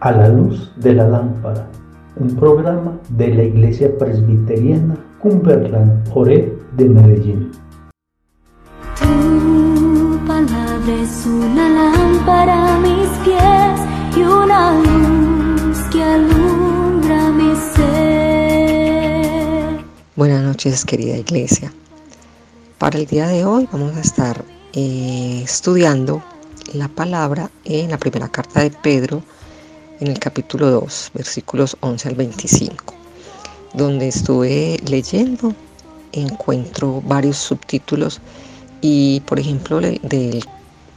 A la luz de la lámpara, un programa de la Iglesia Presbiteriana Cumberland Ore de Medellín. Tu palabra es una lámpara a mis pies y una luz que alumbra mi ser. Buenas noches, querida Iglesia. Para el día de hoy vamos a estar eh, estudiando la palabra en la primera carta de Pedro, en el capítulo 2, versículos 11 al 25, donde estuve leyendo, encuentro varios subtítulos y, por ejemplo, del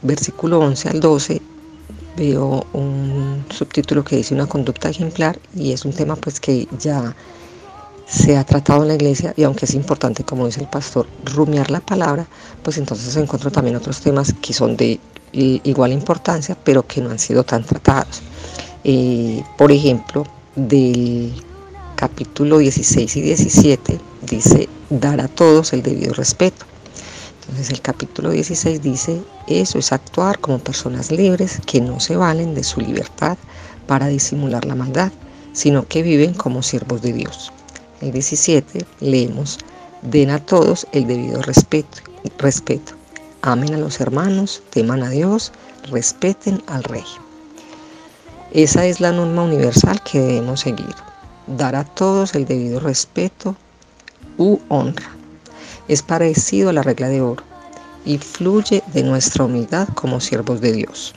versículo 11 al 12 veo un subtítulo que dice una conducta ejemplar y es un tema pues que ya se ha tratado en la iglesia y aunque es importante, como dice el pastor, rumiar la palabra, pues entonces encuentro también otros temas que son de igual importancia, pero que no han sido tan tratados. Por ejemplo, del capítulo 16 y 17 dice dar a todos el debido respeto. Entonces el capítulo 16 dice, eso es actuar como personas libres que no se valen de su libertad para disimular la maldad, sino que viven como siervos de Dios. El 17 leemos, den a todos el debido respeto. Amen a los hermanos, teman a Dios, respeten al rey. Esa es la norma universal que debemos seguir. Dar a todos el debido respeto u honra. Es parecido a la regla de oro y fluye de nuestra humildad como siervos de Dios.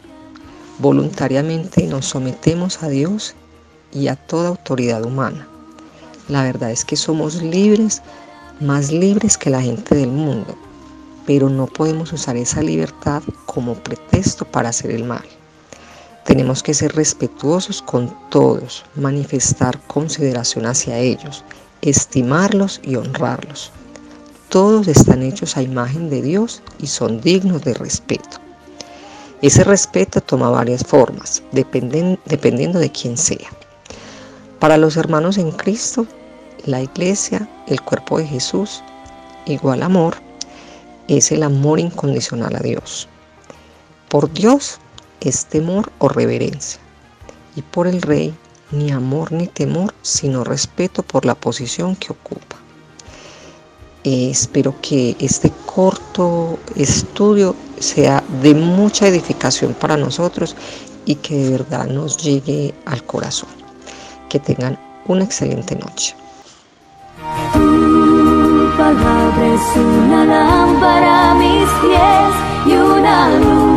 Voluntariamente nos sometemos a Dios y a toda autoridad humana. La verdad es que somos libres, más libres que la gente del mundo, pero no podemos usar esa libertad como pretexto para hacer el mal. Tenemos que ser respetuosos con todos, manifestar consideración hacia ellos, estimarlos y honrarlos. Todos están hechos a imagen de Dios y son dignos de respeto. Ese respeto toma varias formas, dependiendo de quién sea. Para los hermanos en Cristo, la iglesia, el cuerpo de Jesús, igual amor, es el amor incondicional a Dios. Por Dios es temor o reverencia. Y por el rey ni amor ni temor, sino respeto por la posición que ocupa. espero que este corto estudio sea de mucha edificación para nosotros y que de verdad nos llegue al corazón. Que tengan una excelente noche. Una lámpara a mis pies y una luz